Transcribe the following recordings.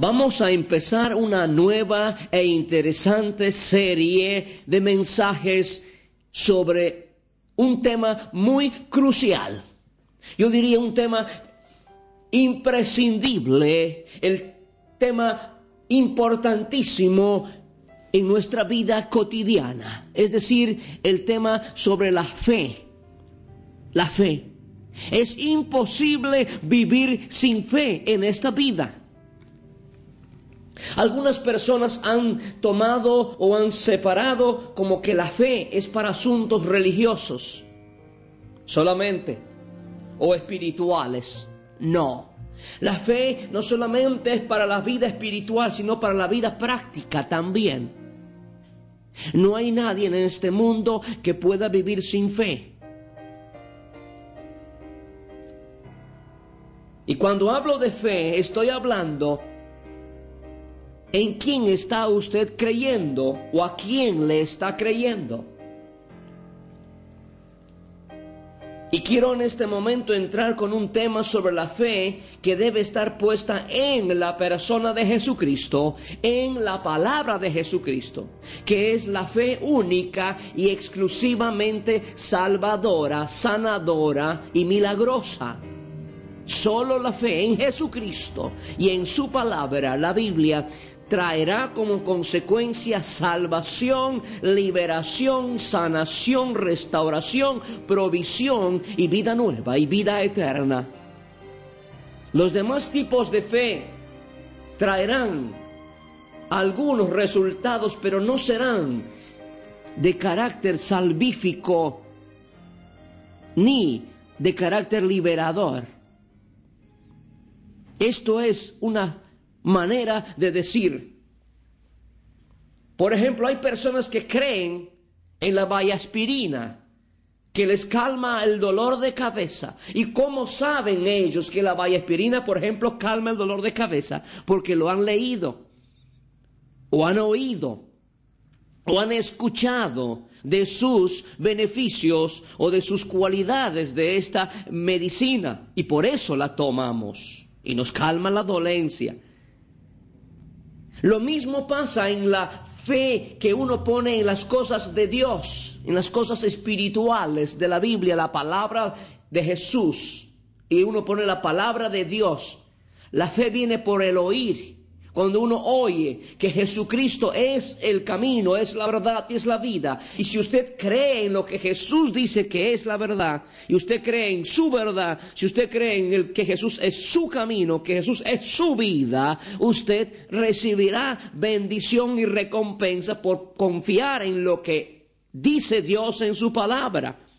Vamos a empezar una nueva e interesante serie de mensajes sobre un tema muy crucial. Yo diría un tema imprescindible, el tema importantísimo en nuestra vida cotidiana, es decir, el tema sobre la fe. La fe. Es imposible vivir sin fe en esta vida. Algunas personas han tomado o han separado como que la fe es para asuntos religiosos solamente o espirituales. No. La fe no solamente es para la vida espiritual, sino para la vida práctica también. No hay nadie en este mundo que pueda vivir sin fe. Y cuando hablo de fe, estoy hablando ¿En quién está usted creyendo o a quién le está creyendo? Y quiero en este momento entrar con un tema sobre la fe que debe estar puesta en la persona de Jesucristo, en la palabra de Jesucristo, que es la fe única y exclusivamente salvadora, sanadora y milagrosa. Solo la fe en Jesucristo y en su palabra, la Biblia, traerá como consecuencia salvación, liberación, sanación, restauración, provisión y vida nueva y vida eterna. Los demás tipos de fe traerán algunos resultados, pero no serán de carácter salvífico ni de carácter liberador. Esto es una manera de decir. Por ejemplo, hay personas que creen en la vallaspirina, que les calma el dolor de cabeza. ¿Y cómo saben ellos que la vallaspirina, por ejemplo, calma el dolor de cabeza? Porque lo han leído, o han oído, o han escuchado de sus beneficios o de sus cualidades de esta medicina. Y por eso la tomamos. Y nos calma la dolencia. Lo mismo pasa en la fe que uno pone en las cosas de Dios, en las cosas espirituales de la Biblia, la palabra de Jesús. Y uno pone la palabra de Dios. La fe viene por el oír cuando uno oye que Jesucristo es el camino, es la verdad y es la vida. Y si usted cree en lo que Jesús dice que es la verdad, y usted cree en su verdad, si usted cree en el que Jesús es su camino, que Jesús es su vida, usted recibirá bendición y recompensa por confiar en lo que dice Dios en su palabra.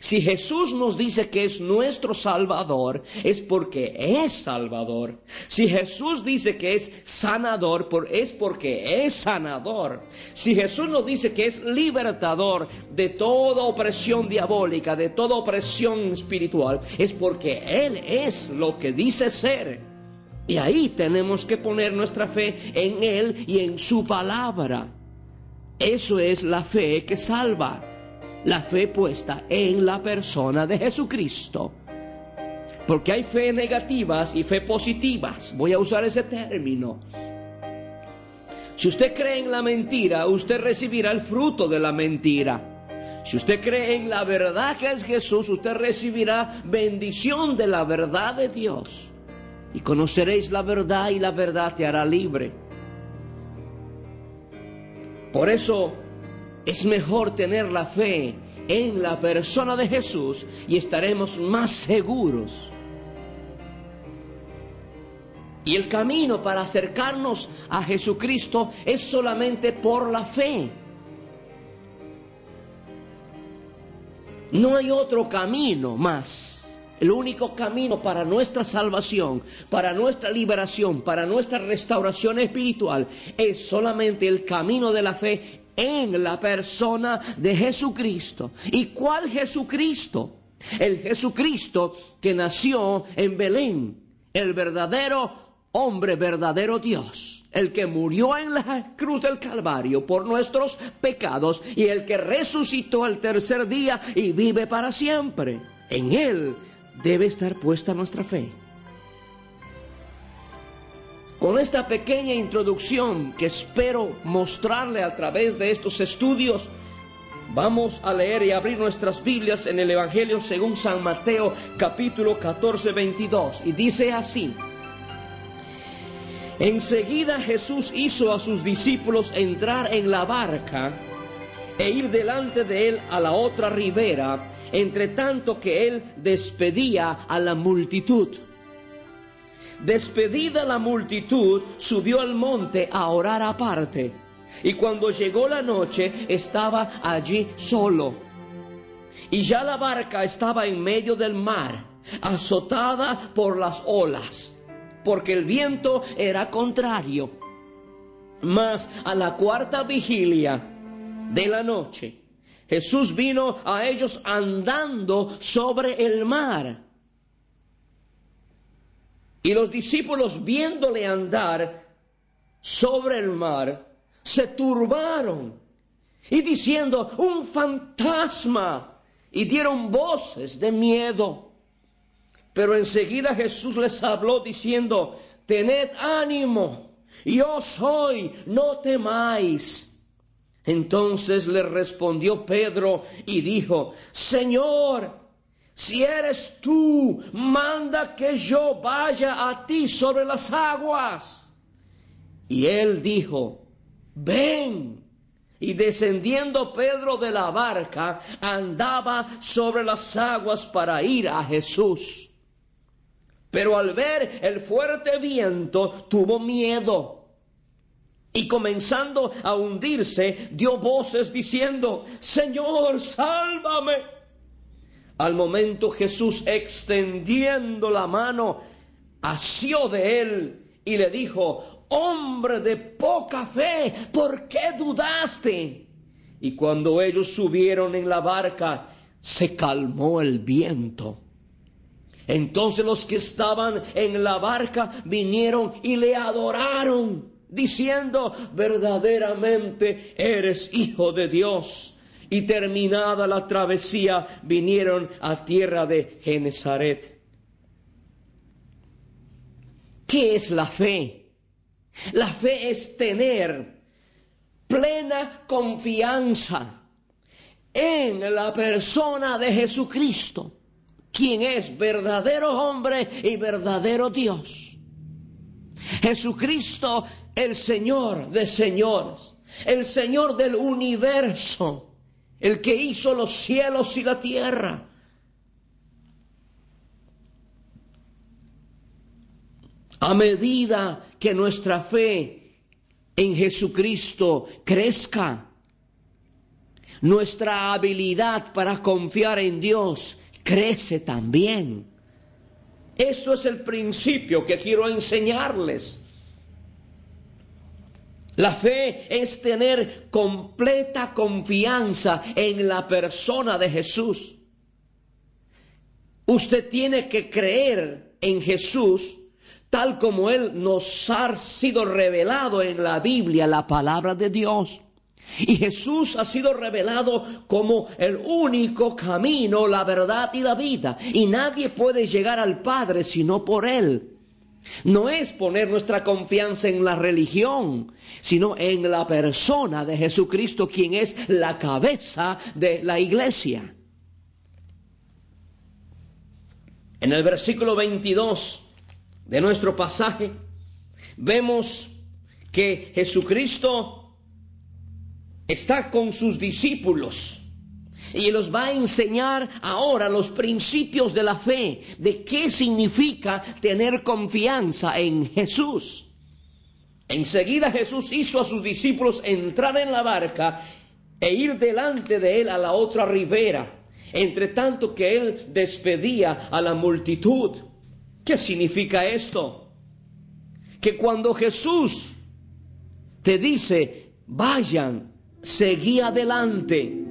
Si Jesús nos dice que es nuestro Salvador, es porque es Salvador. Si Jesús dice que es sanador, es porque es sanador. Si Jesús nos dice que es libertador de toda opresión diabólica, de toda opresión espiritual, es porque Él es lo que dice ser. Y ahí tenemos que poner nuestra fe en Él y en su palabra. Eso es la fe que salva la fe puesta en la persona de Jesucristo. Porque hay fe negativas y fe positivas. Voy a usar ese término. Si usted cree en la mentira, usted recibirá el fruto de la mentira. Si usted cree en la verdad que es Jesús, usted recibirá bendición de la verdad de Dios. Y conoceréis la verdad y la verdad te hará libre. Por eso es mejor tener la fe en la persona de Jesús y estaremos más seguros. Y el camino para acercarnos a Jesucristo es solamente por la fe. No hay otro camino más. El único camino para nuestra salvación, para nuestra liberación, para nuestra restauración espiritual es solamente el camino de la fe en la persona de Jesucristo. ¿Y cuál Jesucristo? El Jesucristo que nació en Belén, el verdadero hombre, verdadero Dios, el que murió en la cruz del Calvario por nuestros pecados y el que resucitó al tercer día y vive para siempre. En Él debe estar puesta nuestra fe. Con esta pequeña introducción que espero mostrarle a través de estos estudios, vamos a leer y abrir nuestras Biblias en el Evangelio según San Mateo capítulo 14, 22. Y dice así, enseguida Jesús hizo a sus discípulos entrar en la barca e ir delante de él a la otra ribera, entre tanto que él despedía a la multitud. Despedida la multitud, subió al monte a orar aparte. Y cuando llegó la noche, estaba allí solo. Y ya la barca estaba en medio del mar, azotada por las olas, porque el viento era contrario. Mas a la cuarta vigilia de la noche, Jesús vino a ellos andando sobre el mar y los discípulos viéndole andar sobre el mar, se turbaron y diciendo, un fantasma, y dieron voces de miedo. Pero enseguida Jesús les habló diciendo, tened ánimo, yo soy, no temáis. Entonces le respondió Pedro y dijo, Señor, si eres tú, manda que yo vaya a ti sobre las aguas. Y él dijo, ven. Y descendiendo Pedro de la barca, andaba sobre las aguas para ir a Jesús. Pero al ver el fuerte viento, tuvo miedo. Y comenzando a hundirse, dio voces diciendo, Señor, sálvame. Al momento Jesús extendiendo la mano, asió de él y le dijo, hombre de poca fe, ¿por qué dudaste? Y cuando ellos subieron en la barca, se calmó el viento. Entonces los que estaban en la barca vinieron y le adoraron, diciendo, verdaderamente eres hijo de Dios y terminada la travesía vinieron a tierra de Genezaret. ¿Qué es la fe? La fe es tener plena confianza en la persona de Jesucristo, quien es verdadero hombre y verdadero Dios. Jesucristo, el Señor de señores, el Señor del universo, el que hizo los cielos y la tierra. A medida que nuestra fe en Jesucristo crezca, nuestra habilidad para confiar en Dios crece también. Esto es el principio que quiero enseñarles. La fe es tener completa confianza en la persona de Jesús. Usted tiene que creer en Jesús tal como Él nos ha sido revelado en la Biblia, la palabra de Dios. Y Jesús ha sido revelado como el único camino, la verdad y la vida. Y nadie puede llegar al Padre sino por Él. No es poner nuestra confianza en la religión, sino en la persona de Jesucristo, quien es la cabeza de la iglesia. En el versículo 22 de nuestro pasaje vemos que Jesucristo está con sus discípulos y los va a enseñar ahora los principios de la fe, de qué significa tener confianza en Jesús. Enseguida Jesús hizo a sus discípulos entrar en la barca e ir delante de él a la otra ribera. entre tanto que él despedía a la multitud. ¿Qué significa esto? Que cuando Jesús te dice, vayan, seguí adelante.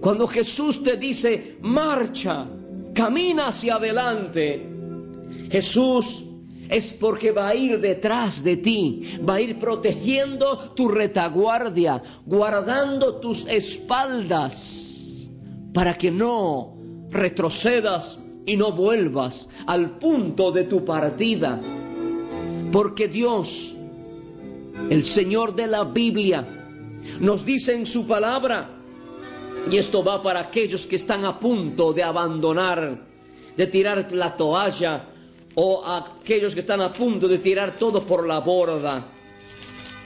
Cuando Jesús te dice, marcha, camina hacia adelante, Jesús es porque va a ir detrás de ti, va a ir protegiendo tu retaguardia, guardando tus espaldas, para que no retrocedas y no vuelvas al punto de tu partida. Porque Dios, el Señor de la Biblia, nos dice en su palabra, y esto va para aquellos que están a punto de abandonar, de tirar la toalla, o aquellos que están a punto de tirar todo por la borda.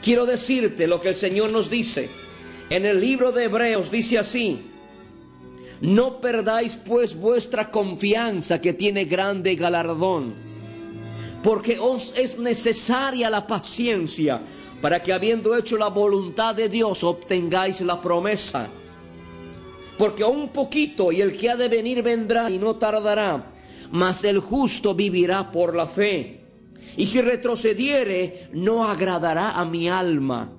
Quiero decirte lo que el Señor nos dice. En el libro de Hebreos dice así, no perdáis pues vuestra confianza que tiene grande galardón, porque os es necesaria la paciencia para que habiendo hecho la voluntad de Dios obtengáis la promesa. Porque un poquito y el que ha de venir vendrá y no tardará mas el justo vivirá por la fe. Y si retrocediere, no agradará a mi alma.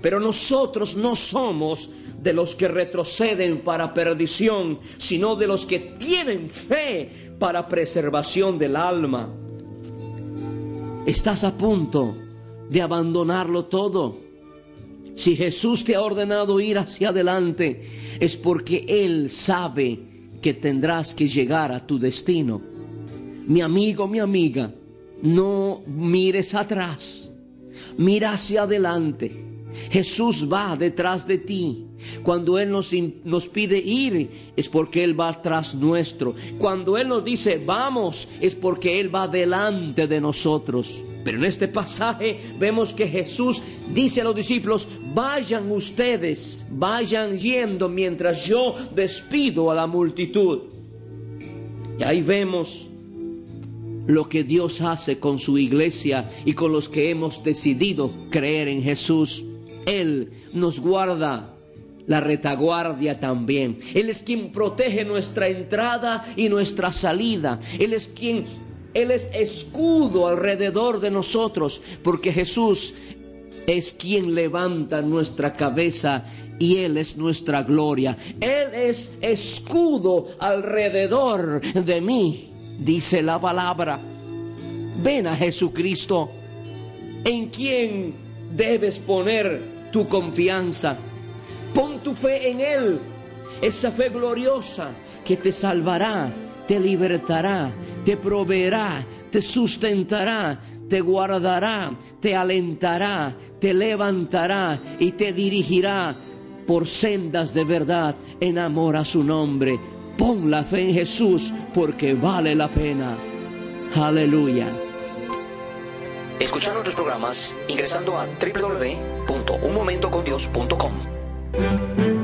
Pero nosotros no somos de los que retroceden para perdición, sino de los que tienen fe para preservación del alma. Estás a punto de abandonarlo todo. Si Jesús te ha ordenado ir hacia adelante, es porque Él sabe que tendrás que llegar a tu destino. Mi amigo, mi amiga, no mires atrás, mira hacia adelante. Jesús va detrás de ti. Cuando Él nos, nos, pide ir, es porque Él va tras nuestro. Cuando Él nos dice vamos, es porque Él va delante de nosotros. Pero en este pasaje vemos que Jesús dice a los discípulos, vayan ustedes, vayan yendo mientras yo despido a la multitud. Y ahí vemos lo que Dios hace con su iglesia y con los que hemos decidido creer en Jesús. Él nos guarda la retaguardia también. Él es quien protege nuestra entrada y nuestra salida. Él es quien él es escudo alrededor de nosotros, porque Jesús es quien levanta nuestra cabeza y Él es nuestra gloria. Él es escudo alrededor de mí, dice la palabra. Ven a Jesucristo, en quien debes poner tu confianza. Pon tu fe en Él, esa fe gloriosa que te salvará te libertará, te proveerá, te sustentará, te guardará, te alentará, te levantará y te dirigirá por sendas de verdad en amor a su nombre. Pon la fe en Jesús porque vale la pena. Aleluya. Escuchar nuestros programas ingresando a www.unmomentocondios.com.